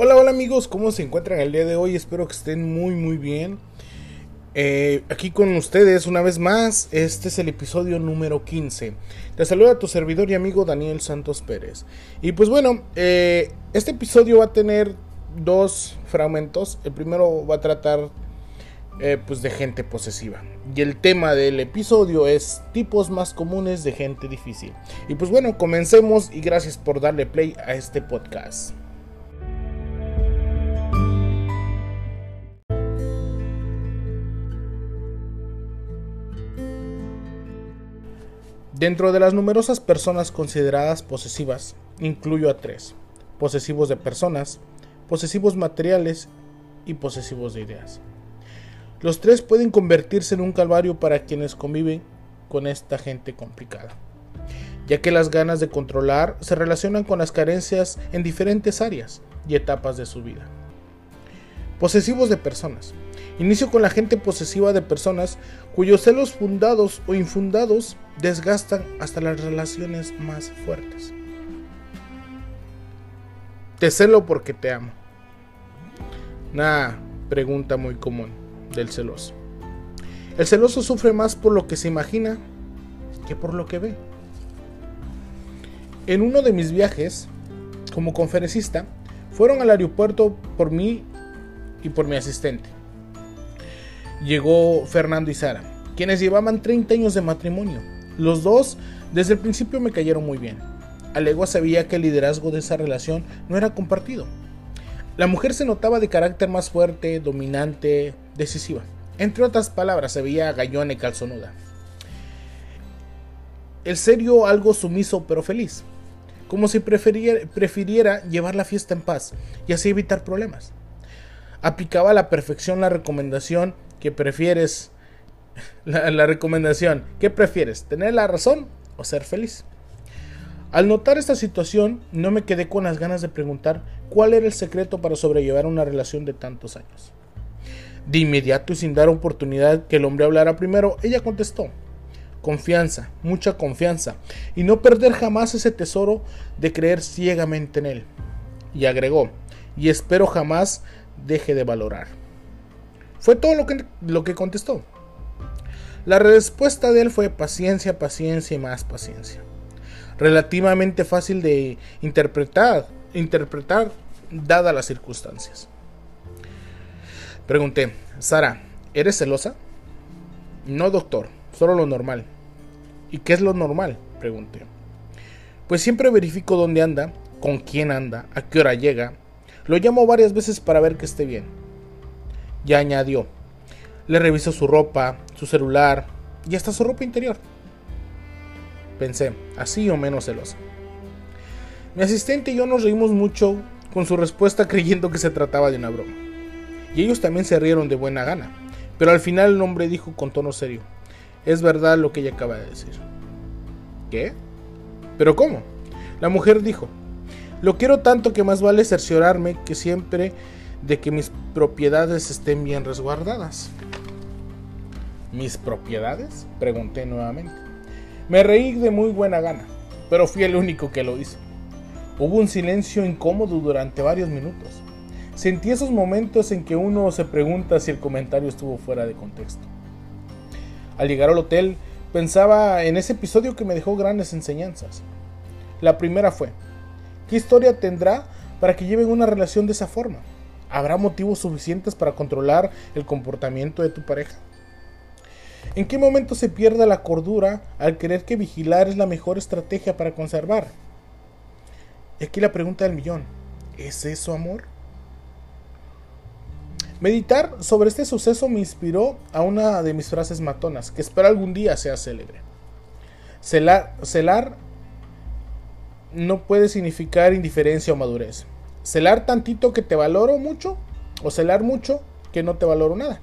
Hola, hola amigos, ¿cómo se encuentran el día de hoy? Espero que estén muy, muy bien. Eh, aquí con ustedes una vez más, este es el episodio número 15. Te saluda tu servidor y amigo Daniel Santos Pérez. Y pues bueno, eh, este episodio va a tener dos fragmentos. El primero va a tratar eh, pues de gente posesiva. Y el tema del episodio es tipos más comunes de gente difícil. Y pues bueno, comencemos y gracias por darle play a este podcast. Dentro de las numerosas personas consideradas posesivas, incluyo a tres. Posesivos de personas, posesivos materiales y posesivos de ideas. Los tres pueden convertirse en un calvario para quienes conviven con esta gente complicada, ya que las ganas de controlar se relacionan con las carencias en diferentes áreas y etapas de su vida. Posesivos de personas. Inicio con la gente posesiva de personas cuyos celos fundados o infundados desgastan hasta las relaciones más fuertes. Te celo porque te amo. Una pregunta muy común del celoso. El celoso sufre más por lo que se imagina que por lo que ve. En uno de mis viajes, como conferencista, fueron al aeropuerto por mí y por mi asistente llegó Fernando y Sara, quienes llevaban 30 años de matrimonio. Los dos desde el principio me cayeron muy bien. Alegua sabía que el liderazgo de esa relación no era compartido. La mujer se notaba de carácter más fuerte, dominante, decisiva. Entre otras palabras, se veía gallona y calzonuda. El serio algo sumiso pero feliz, como si prefiriera, prefiriera llevar la fiesta en paz y así evitar problemas. Aplicaba a la perfección la recomendación ¿Qué prefieres? La, recomendación, ¿qué prefieres? ¿Tener la razón o ser feliz? Al notar esta situación, no me quedé con las ganas de preguntar cuál era el secreto para sobrellevar una relación de tantos años. De inmediato y sin dar oportunidad que el hombre hablara primero, ella contestó, confianza, mucha confianza, y no perder jamás ese tesoro de creer ciegamente en él. Y agregó, y espero jamás deje de valorar. Fue todo lo que, lo que contestó. La respuesta de él fue paciencia, paciencia y más paciencia. Relativamente fácil de interpretar, interpretar dadas las circunstancias. Pregunté, Sara, ¿eres celosa? No, doctor, solo lo normal. ¿Y qué es lo normal? Pregunté. Pues siempre verifico dónde anda, con quién anda, a qué hora llega. Lo llamo varias veces para ver que esté bien ya añadió. Le revisó su ropa, su celular y hasta su ropa interior. Pensé, así o menos celosa. Mi asistente y yo nos reímos mucho con su respuesta creyendo que se trataba de una broma. Y ellos también se rieron de buena gana. Pero al final el hombre dijo con tono serio, es verdad lo que ella acaba de decir. ¿Qué? ¿Pero cómo? La mujer dijo, lo quiero tanto que más vale cerciorarme que siempre de que mis propiedades estén bien resguardadas. ¿Mis propiedades? Pregunté nuevamente. Me reí de muy buena gana, pero fui el único que lo hizo. Hubo un silencio incómodo durante varios minutos. Sentí esos momentos en que uno se pregunta si el comentario estuvo fuera de contexto. Al llegar al hotel, pensaba en ese episodio que me dejó grandes enseñanzas. La primera fue, ¿qué historia tendrá para que lleven una relación de esa forma? ¿Habrá motivos suficientes para controlar el comportamiento de tu pareja? ¿En qué momento se pierde la cordura al creer que vigilar es la mejor estrategia para conservar? Y aquí la pregunta del millón, ¿es eso amor? Meditar sobre este suceso me inspiró a una de mis frases matonas, que espero algún día sea célebre. Celar, celar no puede significar indiferencia o madurez celar tantito que te valoro mucho o celar mucho que no te valoro nada.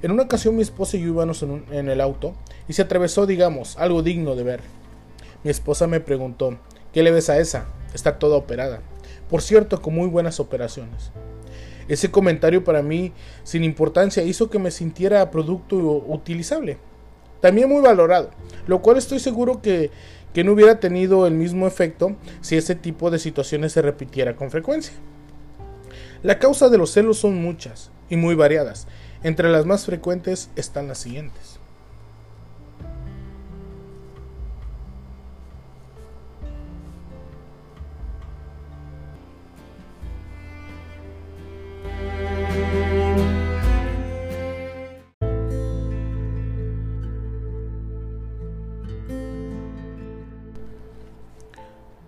En una ocasión mi esposa y yo íbamos en, en, el auto y se atravesó, digamos, algo digno de ver. Mi esposa me preguntó, ¿qué le ves a esa? Está toda operada. Por cierto, con muy buenas operaciones. Ese comentario para mí, sin importancia, hizo que me sintiera producto utilizable. También muy valorado, lo cual estoy seguro que que no hubiera tenido el mismo efecto si ese tipo de situaciones se repitiera con frecuencia. La causa de los celos son muchas y muy variadas. Entre las más frecuentes están las siguientes.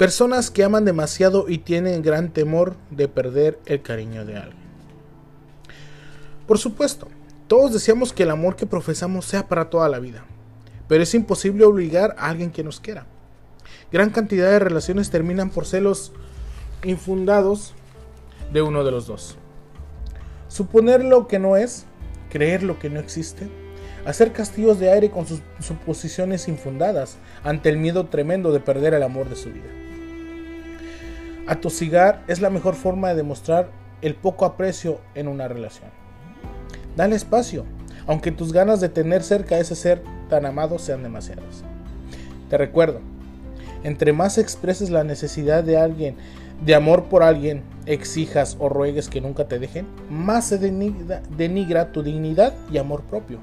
Personas que aman demasiado y tienen gran temor de perder el cariño de alguien. Por supuesto, todos deseamos que el amor que profesamos sea para toda la vida, pero es imposible obligar a alguien que nos quiera. Gran cantidad de relaciones terminan por celos infundados de uno de los dos. Suponer lo que no es, creer lo que no existe, hacer castillos de aire con sus suposiciones infundadas ante el miedo tremendo de perder el amor de su vida. Atosigar es la mejor forma de demostrar el poco aprecio en una relación. Dale espacio, aunque tus ganas de tener cerca a ese ser tan amado sean demasiadas. Te recuerdo, entre más expreses la necesidad de alguien, de amor por alguien, exijas o ruegues que nunca te dejen, más se denigra, denigra tu dignidad y amor propio.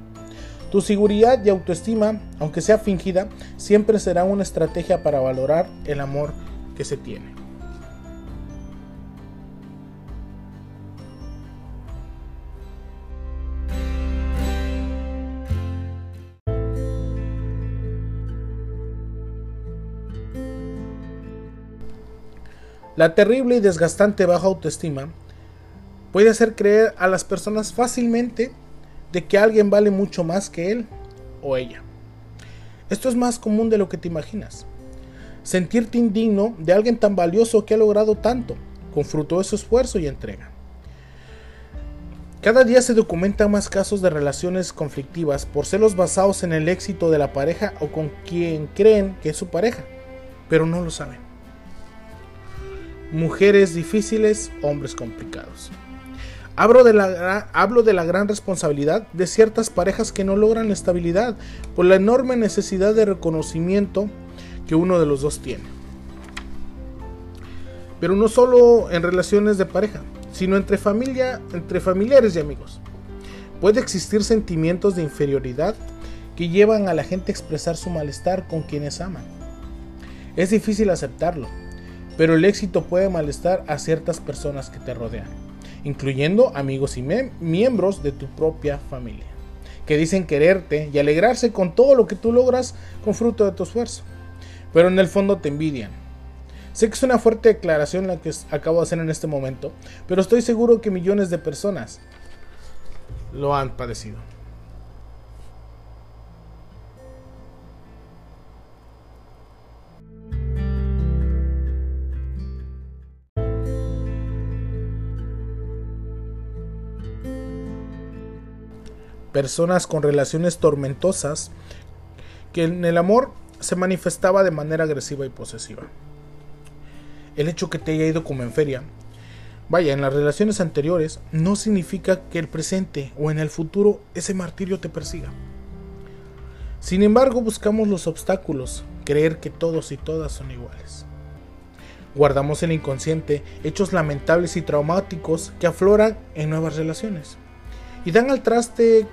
Tu seguridad y autoestima, aunque sea fingida, siempre será una estrategia para valorar el amor que se tiene. La terrible y desgastante baja autoestima puede hacer creer a las personas fácilmente de que alguien vale mucho más que él o ella. Esto es más común de lo que te imaginas. Sentirte indigno de alguien tan valioso que ha logrado tanto, con fruto de su esfuerzo y entrega. Cada día se documentan más casos de relaciones conflictivas por celos basados en el éxito de la pareja o con quien creen que es su pareja, pero no lo saben mujeres difíciles, hombres complicados. Hablo de, la, gran responsabilidad de ciertas parejas que no logran estabilidad por la enorme necesidad de reconocimiento que uno de los dos tiene. Pero no solo en relaciones de pareja, sino entre familia, entre familiares y amigos. Puede existir sentimientos de inferioridad que llevan a la gente a expresar su malestar con quienes aman. Es difícil aceptarlo, pero el éxito puede malestar a ciertas personas que te rodean, incluyendo amigos y miembros de tu propia familia, que dicen quererte y alegrarse con todo lo que tú logras con fruto de tu esfuerzo, pero en el fondo te envidian. Sé que es una fuerte declaración la que acabo de hacer en este momento, pero estoy seguro que millones de personas lo han padecido. Personas con relaciones tormentosas que en el amor se manifestaba de manera agresiva y posesiva. El hecho que te haya ido como en feria, vaya, en las relaciones anteriores, no significa que el presente o en el futuro ese martirio te persiga. Sin embargo, buscamos los obstáculos, creer que todos y todas son iguales. Guardamos el inconsciente hechos lamentables y traumáticos que afloran en nuevas relaciones y dan al traste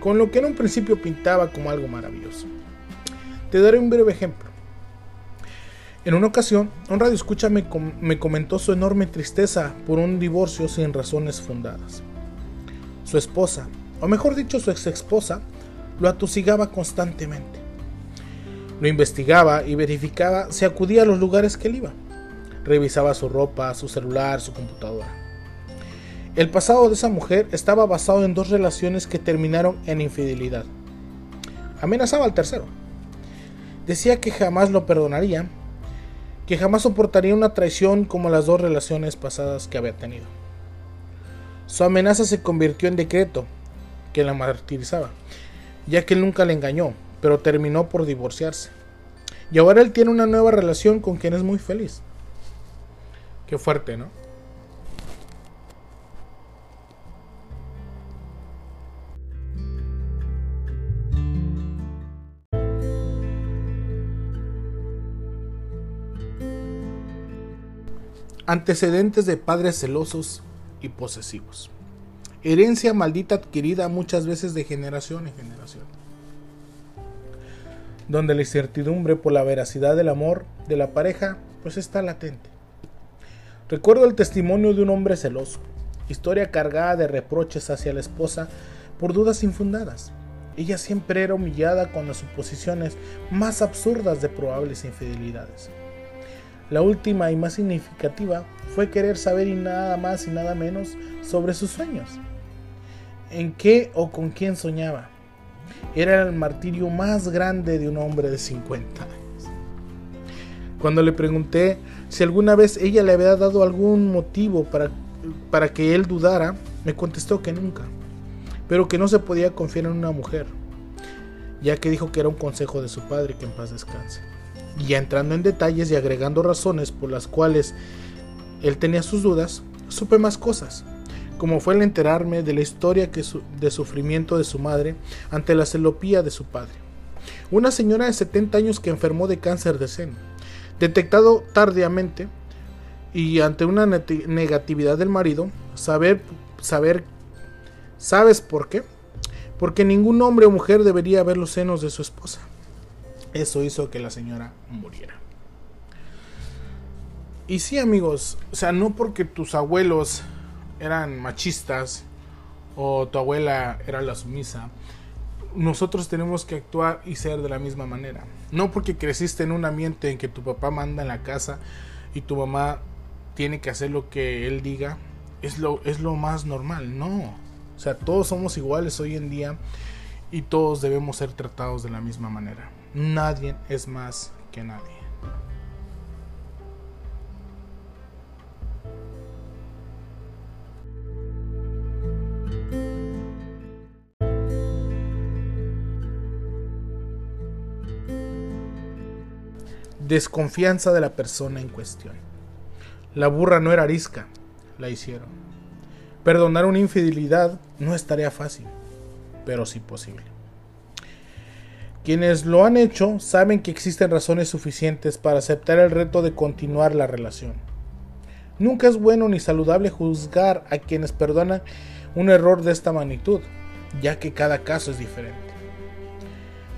con lo que en un principio pintaba como algo maravilloso. Te daré un breve ejemplo. En una ocasión, un radio escucha me, me comentó su enorme tristeza por un divorcio sin razones fundadas. Su esposa, o mejor dicho su ex esposa, lo atosigaba constantemente. Lo investigaba y verificaba si acudía a los lugares que él iba. Revisaba su ropa, su celular, su computadora. El pasado de esa mujer estaba basado en dos relaciones que terminaron en infidelidad. Amenazaba al tercero. Decía que jamás lo perdonaría, que jamás soportaría una traición como las dos relaciones pasadas que había tenido. Su amenaza se convirtió en decreto que la martirizaba, ya que él nunca le engañó, pero terminó por divorciarse. Y ahora él tiene una nueva relación con quien es muy feliz. Qué fuerte, ¿no? Antecedentes de padres celosos y posesivos. Herencia maldita adquirida muchas veces de generación en generación. Donde la incertidumbre por la veracidad del amor de la pareja pues está latente. Recuerdo el testimonio de un hombre celoso, historia cargada de reproches hacia la esposa por dudas infundadas. Ella siempre era humillada con las suposiciones más absurdas de probables infidelidades. La última y más significativa fue querer saber y nada más y nada menos sobre sus sueños. ¿En qué o con quién soñaba? Era el martirio más grande de un hombre de 50 años. Cuando le pregunté si alguna vez ella le había dado algún motivo para, para que él dudara, me contestó que nunca, pero que no se podía confiar en una mujer, ya que dijo que era un consejo de su padre que en paz descanse. Y entrando en detalles y agregando razones por las cuales él tenía sus dudas, supe más cosas, como fue el enterarme de la historia que de sufrimiento de su madre ante la celopía de su padre. Una señora de 70 años que enfermó de cáncer de seno, detectado tardíamente y ante una negatividad del marido, saber, saber, ¿sabes por qué? Porque ningún hombre o mujer debería ver los senos de su esposa. Eso hizo que la señora muriera. Y sí, amigos, o sea, no porque tus abuelos eran machistas o tu abuela era la sumisa, nosotros tenemos que actuar y ser de la misma manera. No porque creciste en un ambiente en que tu papá manda en la casa y tu mamá tiene que hacer lo que él diga, es lo, es lo más normal. No. O sea, todos somos iguales hoy en día y todos debemos ser tratados de la misma manera. Nadie es más que nadie. Desconfianza de la persona en cuestión. La burra no era arisca, la hicieron. Perdonar una infidelidad no es tarea fácil, pero sí posible. Quienes lo han hecho saben que existen razones suficientes para aceptar el reto de continuar la relación. Nunca es bueno ni saludable juzgar a quienes perdonan un error de esta magnitud, ya que cada caso es diferente.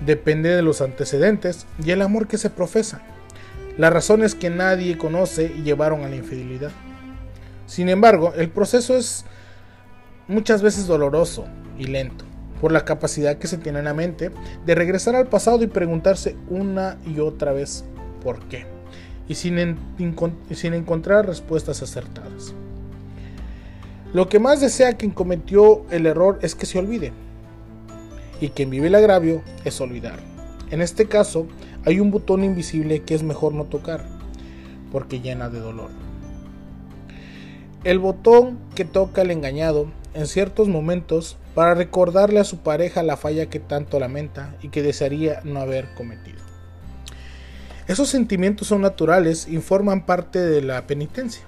Depende de los antecedentes y el amor que se profesa, las razones que nadie conoce llevaron a la infidelidad. Sin embargo, el proceso es muchas veces doloroso y lento por la capacidad que se tiene en la mente de regresar al pasado y preguntarse una y otra vez por qué, y sin, sin encontrar respuestas acertadas. Lo que más desea quien cometió el error es que se olvide, y quien vive el agravio es olvidar. En este caso, hay un botón invisible que es mejor no tocar, porque llena de dolor. El botón que toca el engañado en ciertos momentos para recordarle a su pareja la falla que tanto lamenta y que desearía no haber cometido. Esos sentimientos son naturales y forman parte de la penitencia,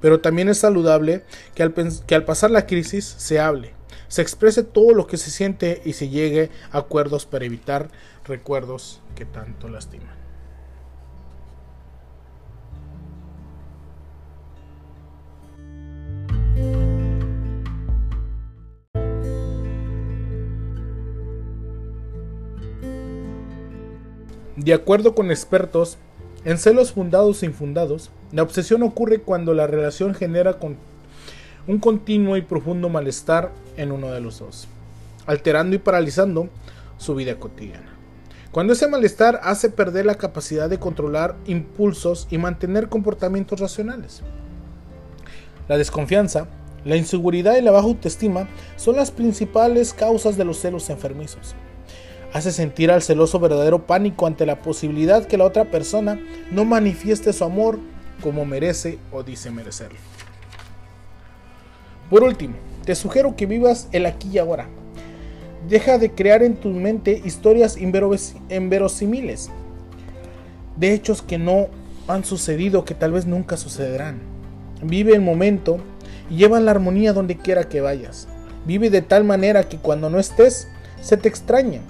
pero también es saludable que al, que al pasar la crisis se hable, se exprese todo lo que se siente y se llegue a acuerdos para evitar recuerdos que tanto lastiman. De acuerdo con expertos, en celos fundados e infundados, la obsesión ocurre cuando la relación genera un continuo y profundo malestar en uno de los dos, alterando y paralizando su vida cotidiana. Cuando ese malestar hace perder la capacidad de controlar impulsos y mantener comportamientos racionales. La desconfianza, la inseguridad y la baja autoestima son las principales causas de los celos enfermizos hace sentir al celoso verdadero pánico ante la posibilidad que la otra persona no manifieste su amor como merece o dice merecerlo. Por último, te sugiero que vivas el aquí y ahora. Deja de crear en tu mente historias inverosímiles de hechos que no han sucedido, que tal vez nunca sucederán. Vive el momento y lleva la armonía donde quiera que vayas. Vive de tal manera que cuando no estés, se te extraña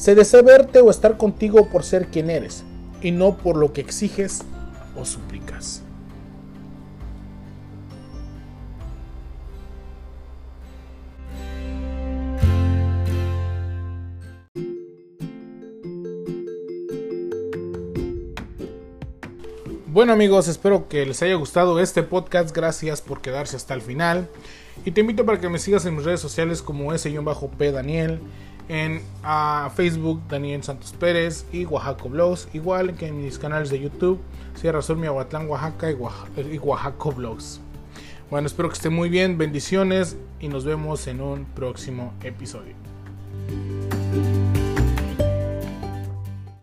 se desea verte o estar contigo por ser quien eres y no por lo que exiges o suplicas. Bueno amigos, espero que les haya gustado este podcast, gracias por quedarse hasta el final. Y te invito para que me sigas en mis redes sociales como S-P Daniel, en Facebook Daniel Santos Pérez y Oaxaco Blogs. Igual que en mis canales de YouTube. Sierra Sur, Miahuatlán, Oaxaca y, y Oaxaco Blogs. Bueno, espero que estén muy bien. Bendiciones y nos vemos en un próximo episodio.